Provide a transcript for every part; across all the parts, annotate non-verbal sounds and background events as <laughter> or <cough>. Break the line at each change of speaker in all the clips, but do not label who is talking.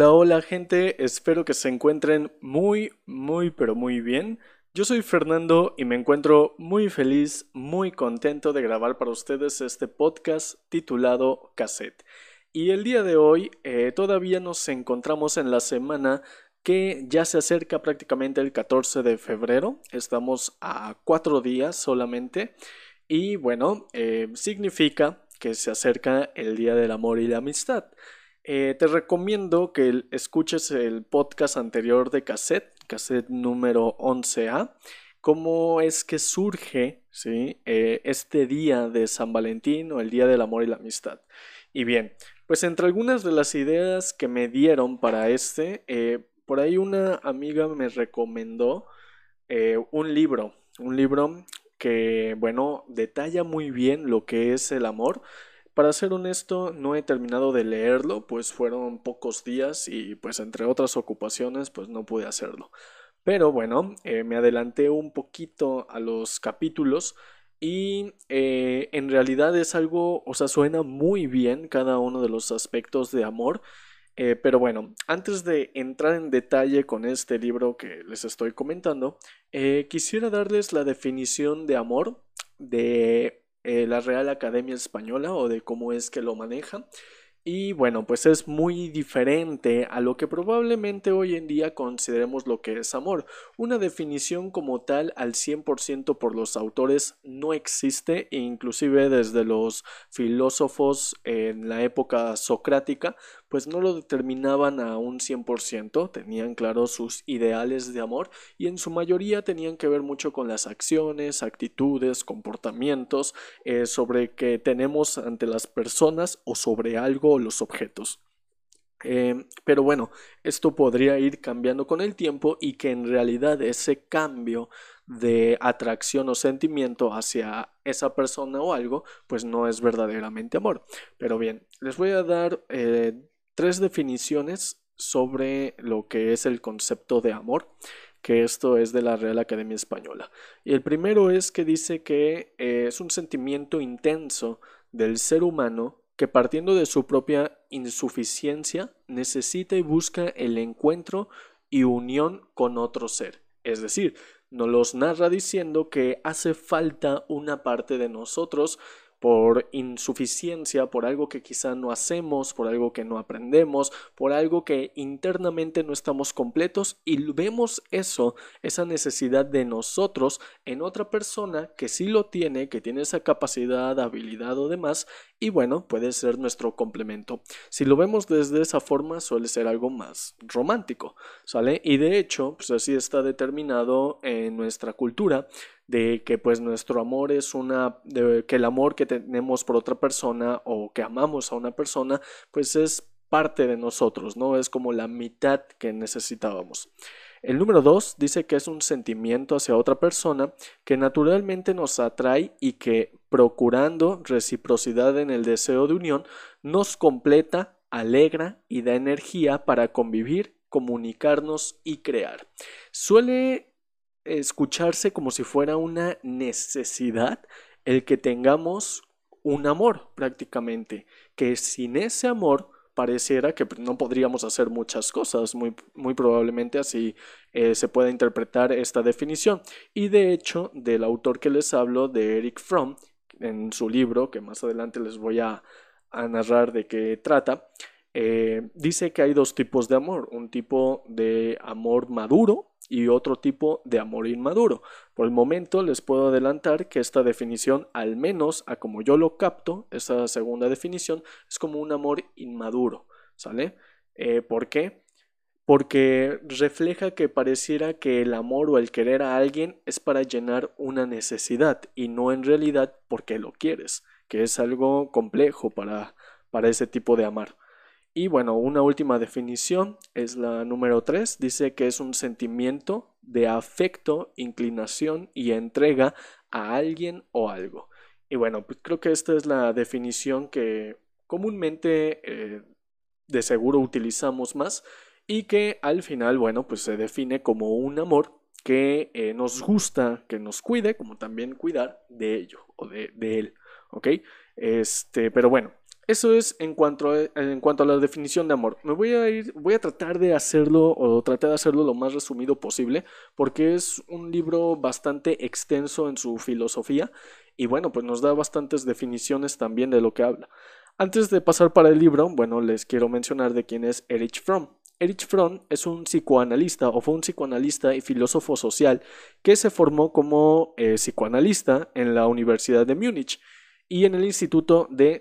Hola, hola gente, espero que se encuentren muy, muy, pero muy bien. Yo soy Fernando y me encuentro muy feliz, muy contento de grabar para ustedes este podcast titulado Cassette. Y el día de hoy eh, todavía nos encontramos en la semana que ya se acerca prácticamente el 14 de febrero. Estamos a cuatro días solamente. Y bueno, eh, significa que se acerca el Día del Amor y la Amistad. Eh, te recomiendo que escuches el podcast anterior de cassette, cassette número 11A, cómo es que surge. Eh, este día de San Valentín o el Día del Amor y la Amistad. Y bien, pues entre algunas de las ideas que me dieron para este, eh, por ahí una amiga me recomendó un libro, un libro que, bueno, detalla muy bien lo que es el amor, para ser honesto, no he terminado de leerlo, pues fueron pocos días y pues entre otras ocupaciones pues no pude hacerlo. Pero bueno, eh, me adelanté un poquito a los capítulos y eh, en realidad es algo, o sea, suena muy bien cada uno de los aspectos de amor. Eh, pero bueno, antes de entrar en detalle con este libro que les estoy comentando, quisiera darles la definición de amor de eh, la Real Academia Española o de cómo es que lo maneja. Y bueno, pues es muy diferente a lo que probablemente hoy en día consideremos lo que es amor. Una definición como tal al 100% por los autores no existe, inclusive desde los filósofos en la época socrática, pues no lo determinaban a un 100%, tenían claro sus ideales de amor y en su mayoría tenían que ver mucho con las acciones, actitudes, comportamientos eh, sobre que tenemos ante las personas o sobre algo o los objetos. Eh, pero bueno, esto podría ir cambiando con el tiempo y que en realidad ese cambio de atracción o sentimiento hacia esa persona o algo, pues no es verdaderamente amor. Pero bien, les voy a dar eh, tres definiciones sobre lo que es el concepto de amor, que esto es de la Real Academia Española. Y el primero es que dice que eh, es un sentimiento intenso del ser humano que partiendo de su propia insuficiencia necesita y busca el encuentro y unión con otro ser. Es decir, nos los narra diciendo que hace falta una parte de nosotros por insuficiencia, por algo que quizá no hacemos, por algo que no aprendemos, por algo que internamente no estamos completos y vemos eso, esa necesidad de nosotros en otra persona que sí lo tiene, que tiene esa capacidad, habilidad o demás y bueno, puede ser nuestro complemento. Si lo vemos desde esa forma suele ser algo más romántico, ¿sale? Y de hecho, pues así está determinado en nuestra cultura de que pues nuestro amor es una, de, que el amor que tenemos por otra persona o que amamos a una persona, pues es parte de nosotros, ¿no? Es como la mitad que necesitábamos. El número dos dice que es un sentimiento hacia otra persona que naturalmente nos atrae y que, procurando reciprocidad en el deseo de unión, nos completa, alegra y da energía para convivir, comunicarnos y crear. Suele escucharse como si fuera una necesidad el que tengamos un amor prácticamente, que sin ese amor pareciera que no podríamos hacer muchas cosas, muy, muy probablemente así eh, se puede interpretar esta definición. Y de hecho, del autor que les hablo, de Eric Fromm, en su libro, que más adelante les voy a, narrar de qué trata, eh, dice que hay dos tipos de amor, un tipo de amor maduro, y otro tipo de amor inmaduro. Por el momento les puedo adelantar que esta definición, al menos a como yo lo capto, esa segunda definición, es como un amor inmaduro, ¿sale? Eh, ¿Por qué? Porque refleja que pareciera que el amor o el querer a alguien es para llenar una necesidad y no en realidad porque lo quieres, que es algo complejo para, para ese tipo de amar. Y bueno, una última definición es la número 3. Dice que es un sentimiento de afecto, inclinación y entrega a alguien o algo. Y bueno, pues creo que esta es la definición que comúnmente eh, de seguro utilizamos más y que al final, bueno, pues se define como un amor que eh, nos gusta, que nos cuide, como también cuidar de ello o de, de él, ¿ok? Este, pero bueno, eso es en cuanto, a, en cuanto a la definición de amor. Me voy a ir, voy a tratar de hacerlo o tratar de hacerlo lo más resumido posible, porque es un libro bastante extenso en su filosofía y bueno, pues nos da bastantes definiciones también de lo que habla. Antes de pasar para el libro, bueno, les quiero mencionar de quién es Erich Fromm. Erich Fromm es un psicoanalista o fue un psicoanalista y filósofo social que se formó como eh, psicoanalista en la Universidad de Múnich y en el Instituto, de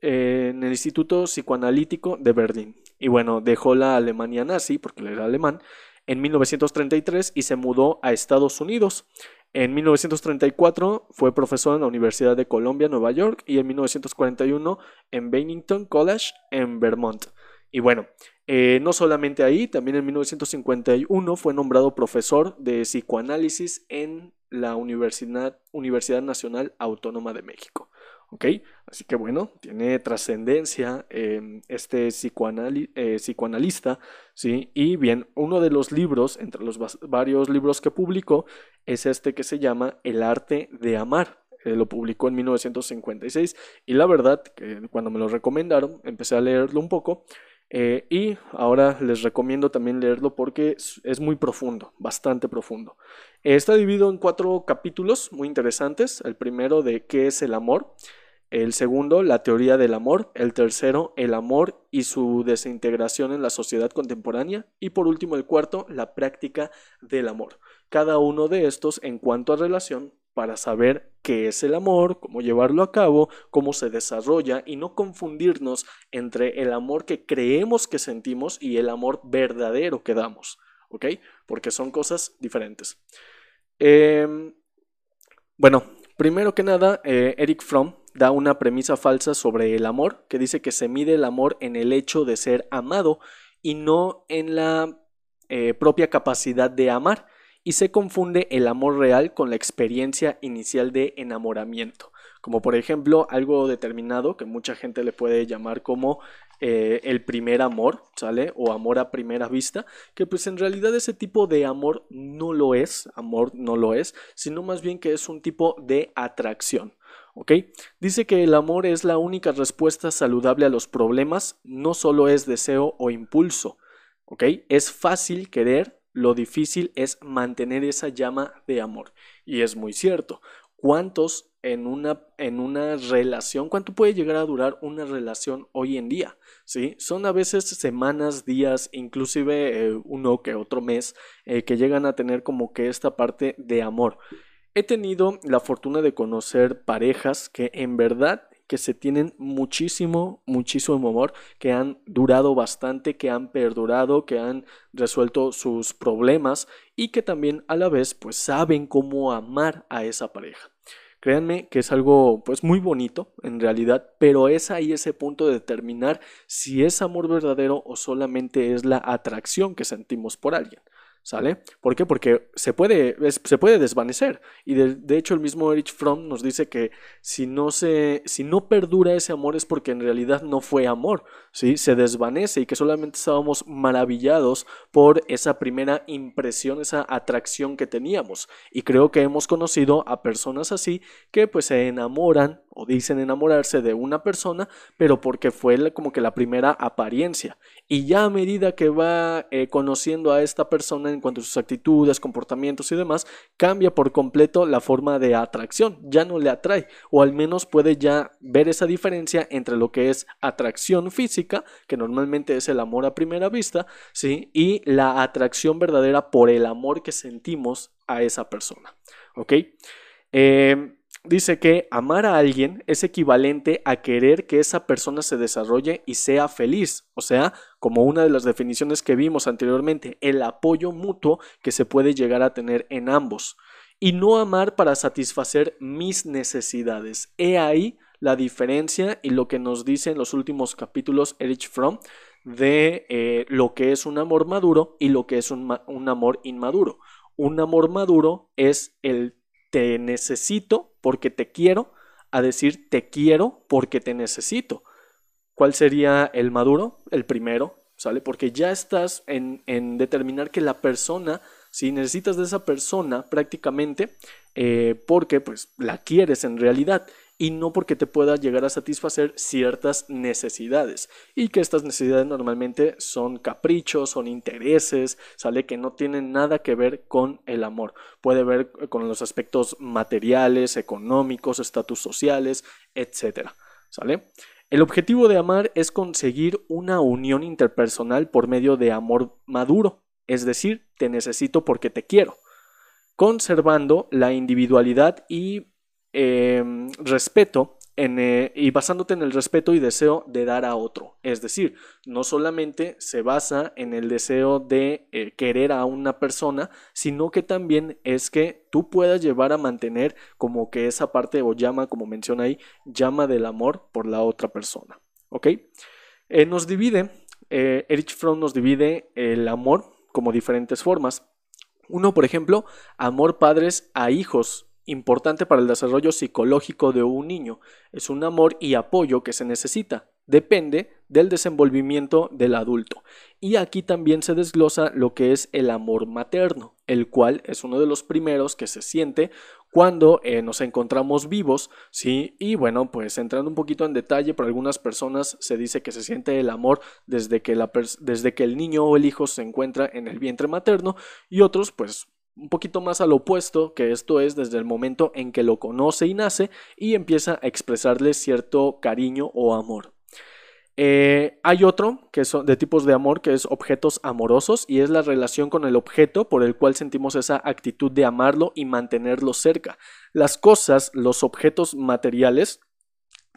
eh, en el Instituto Psicoanalítico de Berlín. Y bueno, dejó la Alemania nazi, porque él era alemán, en 1933 y se mudó a Estados Unidos. En 1934 fue profesor en la Universidad de Columbia, Nueva York, y en 1941 en Bennington College, en Vermont. Y bueno, eh, no solamente ahí, también en 1951 fue nombrado profesor de psicoanálisis en la Universidad, Universidad Nacional Autónoma de México. ¿Ok? Así que bueno, tiene trascendencia em, este eh, psicoanalista, ¿sí? Y bien, uno de los libros, entre los varios libros que publicó, es este que se llama El arte de amar. Eh, lo publicó en 1956 y la verdad que cuando me lo recomendaron empecé a leerlo un poco eh, y ahora les recomiendo también leerlo porque es muy profundo, bastante profundo. está dividido en cuatro capítulos muy interesantes. El primero de qué es el amor. El segundo, la teoría del amor. El tercero, el amor y su desintegración en la sociedad contemporánea. Y por último, el cuarto, la práctica del amor. Cada uno de estos en cuanto a relación para saber qué es el amor, cómo llevarlo a cabo, cómo se desarrolla y no confundirnos entre el amor que creemos que sentimos y el amor verdadero que damos, ¿ok? Porque son cosas diferentes. Em, bueno, primero que nada, eh, Eric Fromm da una premisa falsa sobre el amor, que dice que se mide el amor en el hecho de ser amado y no en la eh, propia capacidad de amar y se confunde el amor real con la experiencia inicial de enamoramiento, como por ejemplo algo determinado que mucha gente le puede llamar como eh, el primer amor, ¿sale? O amor a primera vista, que pues en realidad ese tipo de amor no lo es, amor no lo es, sino más bien que es un tipo de atracción. ¿ok? Dice que el amor es la única respuesta saludable a los problemas, no solo es deseo o impulso, ¿ok? Es fácil querer, lo difícil es mantener esa llama de amor. Y es muy cierto. ¿Cuántos en una, en una relación, cuánto puede llegar a durar una relación hoy en día? ¿Sí? Son a veces semanas, días, inclusive eh, uno que otro mes, eh, que llegan a tener como que esta parte de amor. He tenido la fortuna de conocer parejas que en verdad que se tienen muchísimo, muchísimo amor, que han durado bastante, que han perdurado, que han resuelto sus problemas y que también a la vez pues saben cómo amar a esa pareja. Créanme que es algo pues muy bonito en realidad, pero es ahí ese punto de determinar si es amor verdadero o solamente es la atracción que sentimos por alguien. ¿Sale? ¿Por qué? Porque se puede, se puede desvanecer. Y de, hecho el mismo Erich Fromm nos dice que si no, se, si no perdura ese amor es porque en realidad no fue amor, ¿sí? Se desvanece y que solamente estábamos maravillados por esa primera impresión, esa atracción que teníamos. Y creo que hemos conocido a personas así que pues se enamoran o dicen enamorarse de una persona, pero porque fue como que la primera apariencia. Y ya a medida que va eh, conociendo a esta en cuanto a sus actitudes, comportamientos y demás, cambia por completo la forma de atracción, ya no le atrae, o al menos puede ya ver esa diferencia entre lo que es atracción física, que normalmente es el amor a primera vista, ¿sí? y la atracción verdadera por el amor que sentimos a esa persona. ¿Ok? Eh, dice que amar a alguien es equivalente a querer que esa persona se desarrolle y sea feliz. O sea, como una de las definiciones que vimos anteriormente, el apoyo mutuo que se puede llegar a tener en ambos. Y no amar para satisfacer mis necesidades. He ahí la diferencia y lo que nos dice en los últimos capítulos Erich Fromm de eh, lo que es un amor maduro y lo que es un, un amor inmaduro. Un amor maduro es el te necesito porque te quiero a decir te quiero porque te necesito. ¿Cuál sería el maduro? El primero, ¿sale? Porque ya estás en, en determinar que la persona, si necesitas de esa persona prácticamente, eh, porque pues la quieres en realidad y no porque te pueda llegar a satisfacer ciertas necesidades. Y que estas necesidades normalmente son caprichos, son intereses, sale que no tienen nada que ver con el amor, puede ver con los aspectos materiales, económicos, estatus sociales, etcétera, ¿sale? El objetivo de amar es conseguir una unión interpersonal por medio de amor maduro, es decir, te necesito porque te quiero, conservando la individualidad y Em, respeto eh, y basándote en el respeto y deseo de dar a otro. Es decir, no solamente se basa en el deseo de eh, querer a una persona, sino que también es que tú puedas llevar a mantener como que esa parte o llama, como menciona ahí, llama del amor por la otra persona. ¿Ok? Eh, nos divide, Erich Fromm nos divide el amor como diferentes formas. Uno, por ejemplo, amor padres a hijos importante para el desarrollo psicológico de un niño. Es un amor y apoyo que se necesita. Depende del desenvolvimiento del adulto. Y aquí también se desglosa lo que es el amor materno, el cual es uno de los primeros que se siente cuando eh, nos encontramos vivos, ¿sí? Y bueno, pues entrando un poquito en detalle, por algunas personas se dice que se siente el amor desde que, la desde que el niño o el hijo se encuentra en el vientre materno y otros pues un poquito más al opuesto, que esto es desde el momento en que lo conoce y nace y empieza a expresarle cierto cariño o amor. Eh, hay otro que son de tipos de amor que es objetos amorosos y es la relación con el objeto por el cual sentimos esa actitud de amarlo y mantenerlo cerca. Las cosas, los objetos materiales,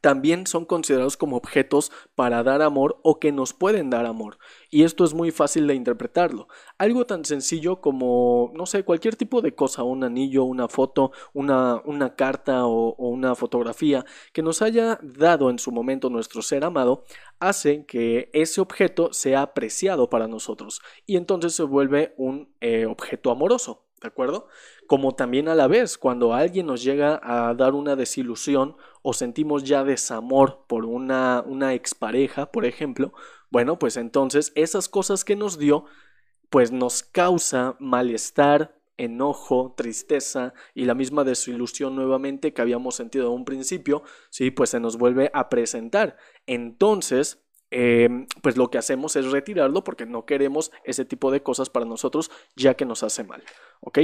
también son considerados como objetos para dar amor o que nos pueden dar amor. Y esto es muy fácil de interpretarlo. Algo tan sencillo como, no sé, cualquier tipo de cosa, un anillo, una foto, una, una carta o, una fotografía que nos haya dado en su momento nuestro ser amado, hace que ese objeto sea apreciado para nosotros y entonces se vuelve un eh, objeto amoroso. ¿De acuerdo? Como también a la vez, cuando alguien nos llega a dar una desilusión o sentimos ya desamor por una, una expareja, por ejemplo, bueno, pues entonces esas cosas que nos dio, pues nos causa malestar, enojo, tristeza y la misma desilusión nuevamente que habíamos sentido en un principio, sí, pues se nos vuelve a presentar. Entonces, Em, pues lo que hacemos es retirarlo porque no queremos ese tipo de cosas para nosotros ya que nos hace mal. ¿ok?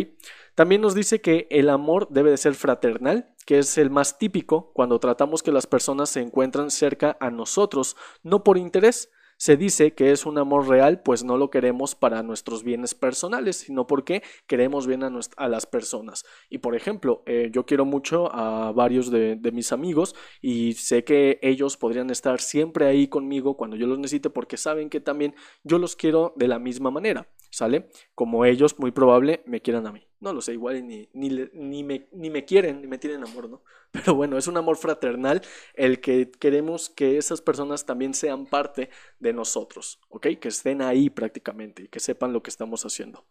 También nos dice que el amor debe de ser fraternal, que es el más típico cuando tratamos que las personas se encuentran cerca a nosotros, no por interés, se dice que es un amor real, pues no lo queremos para nuestros bienes personales, sino porque queremos bien a, las personas. Y por ejemplo, eh, yo quiero mucho a varios de, mis amigos y sé que ellos podrían estar siempre ahí conmigo cuando yo los necesite porque saben que también yo los quiero de la misma manera, ¿sale? Como ellos muy probable me quieran a mí. No lo sé, igual ni, ni, ni, me, ni me quieren, ni me tienen amor, ¿no? <laughs> Pero bueno, es un amor fraternal el que queremos que esas personas también sean parte de nosotros, ¿ok? Que estén ahí prácticamente y que sepan lo que estamos haciendo.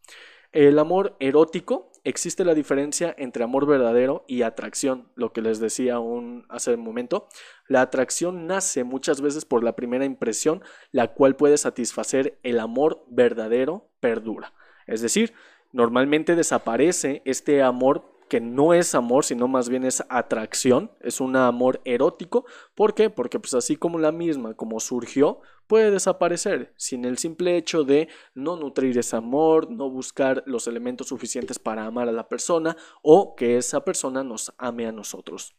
El amor erótico, existe la diferencia entre amor verdadero y atracción, lo que les decía un, hace un momento. La atracción nace muchas veces por la primera impresión, la cual puede satisfacer el amor verdadero, perdura. Es decir, normalmente desaparece este amor que no es amor, sino más bien es atracción, es un amor erótico. ¿Por qué? Porque pues así como la misma, como surgió, puede desaparecer sin el simple hecho de no nutrir ese amor, no buscar los elementos suficientes para amar a la persona o que esa persona nos ame a nosotros.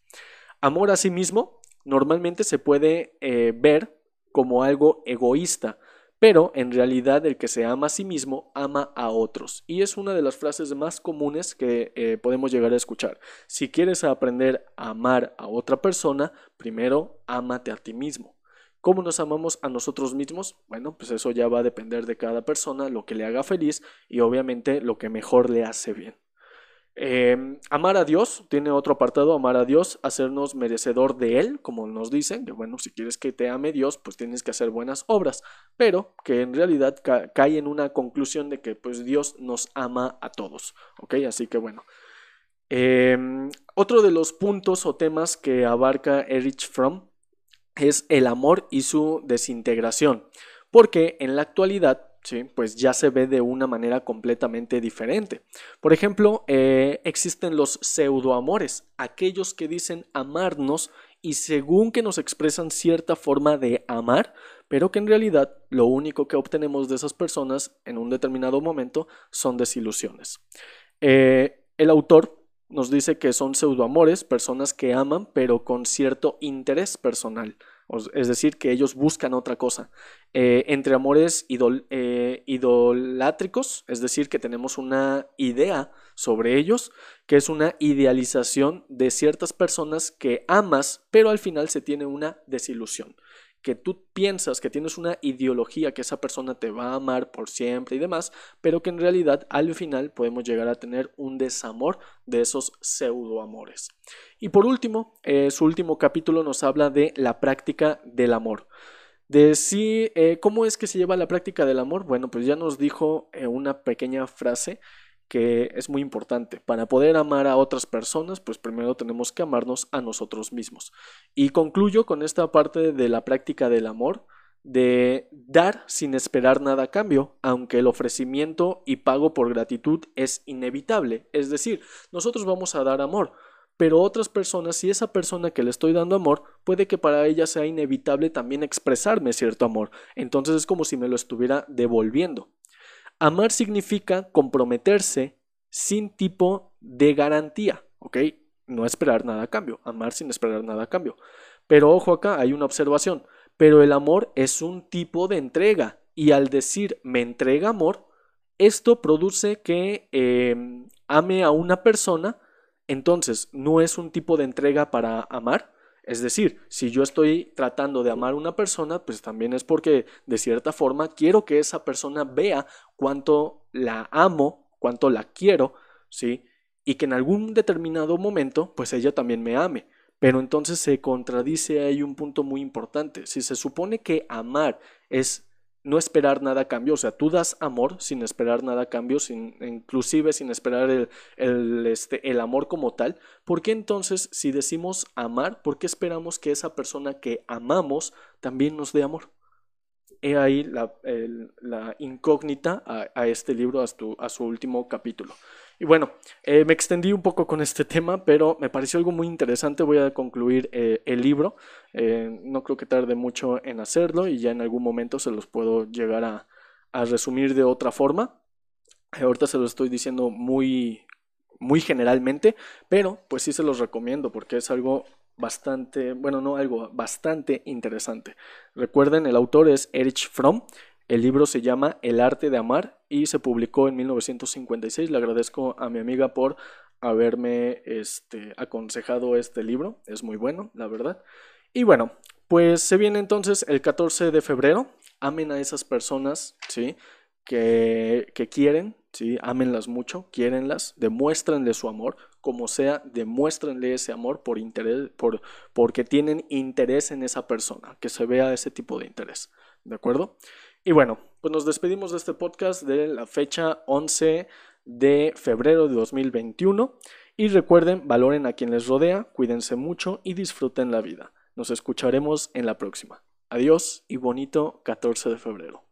Amor a sí mismo normalmente se puede eh, ver como algo egoísta, pero en realidad el que se ama a sí mismo ama a otros. Y es una de las frases más comunes que eh, podemos llegar a escuchar. Si quieres aprender a amar a otra persona, primero ámate a ti mismo. ¿Cómo nos amamos a nosotros mismos? Bueno, pues eso ya va a depender de cada persona, lo que le haga feliz y obviamente lo que mejor le hace bien. Em, amar a Dios, tiene otro apartado, amar a Dios, hacernos merecedor de Él, como nos dicen, que bueno, si quieres que te ame Dios, pues tienes que hacer buenas obras, pero que en realidad cae en una conclusión de que pues Dios nos ama a todos, ¿ok? Así que bueno. Em, otro de los puntos o temas que abarca Erich Fromm es el amor y su desintegración, porque en la actualidad ¿sí? pues ya se ve de una manera completamente diferente. Por ejemplo, eh, existen los pseudoamores, aquellos que dicen amarnos y según que nos expresan cierta forma de amar, pero que en realidad lo único que obtenemos de esas personas en un determinado momento son desilusiones. Eh, el autor nos dice que son pseudoamores, personas que aman pero con cierto interés personal es decir, que ellos buscan otra cosa. Eh, entre amores eh, idolátricos, es decir, que tenemos una idea sobre ellos, que es una idealización de ciertas personas que amas, pero al final se tiene una desilusión que tú piensas que tienes una ideología que esa persona te va a amar por siempre y demás, pero que en realidad al final podemos llegar a tener un desamor de esos pseudoamores. Y por último, eh, su último capítulo nos habla de la práctica del amor. De si, eh, ¿cómo es que se lleva la práctica del amor? Bueno, pues ya nos dijo eh, una pequeña frase que es muy importante. Para poder amar a otras personas, pues primero tenemos que amarnos a nosotros mismos. Y concluyo con esta parte de la práctica del amor, de dar sin esperar nada a cambio, aunque el ofrecimiento y pago por gratitud es inevitable. Es decir, nosotros vamos a dar amor, pero otras personas, si esa persona que le estoy dando amor, puede que para ella sea inevitable también expresarme cierto amor. Entonces es como si me lo estuviera devolviendo. Amar significa comprometerse sin tipo de garantía, ¿ok? No esperar nada a cambio, amar sin esperar nada a cambio. Pero ojo acá, hay una observación, pero el amor es un tipo de entrega y al decir me entrega amor, esto produce que em, ame a una persona, entonces no es un tipo de entrega para amar, es decir, si yo estoy tratando de amar a una persona, pues también es porque de cierta forma quiero que esa persona vea cuánto la amo, cuánto la quiero, ¿sí? Y que en algún determinado momento, pues ella también me ame. Pero entonces se contradice ahí un punto muy importante. Si se supone que amar es no esperar nada a cambio, o sea, tú das amor sin esperar nada a cambio, sin, inclusive sin esperar el, el, este, el amor como tal, ¿por qué entonces si decimos amar, por qué esperamos que esa persona que amamos también nos dé amor? He ahí la, la incógnita a, a, este libro, a a su último capítulo. Y bueno, eh, me extendí un poco con este tema, pero me pareció algo muy interesante. Voy a concluir eh, el libro. Eh, no creo que tarde mucho en hacerlo y ya en algún momento se los puedo llegar a, resumir de otra forma. ahorita se lo estoy diciendo muy, muy generalmente, pero pues sí se los recomiendo porque es algo bastante, bueno, no algo bastante interesante. Recuerden, el autor es Erich Fromm. El libro se llama El arte de amar y se publicó en 1956. Le agradezco a mi amiga por haberme este, aconsejado este libro. Es muy bueno, la verdad. Y bueno, pues se viene entonces el 14 de febrero. Amen a esas personas, ¿sí? Que, que quieren, ¿sí? Ámenlas mucho, quiérenlas, demuéstrenle su amor, como sea, demuéstrenle ese amor por interés, por, porque tienen interés en esa persona, que se vea ese tipo de interés, ¿de acuerdo? Y bueno, pues nos despedimos de este podcast de la fecha 11 de febrero de 2021. Y recuerden, valoren a quien les rodea, cuídense mucho y disfruten la vida. Nos escucharemos en la próxima. Adiós y bonito 14 de febrero.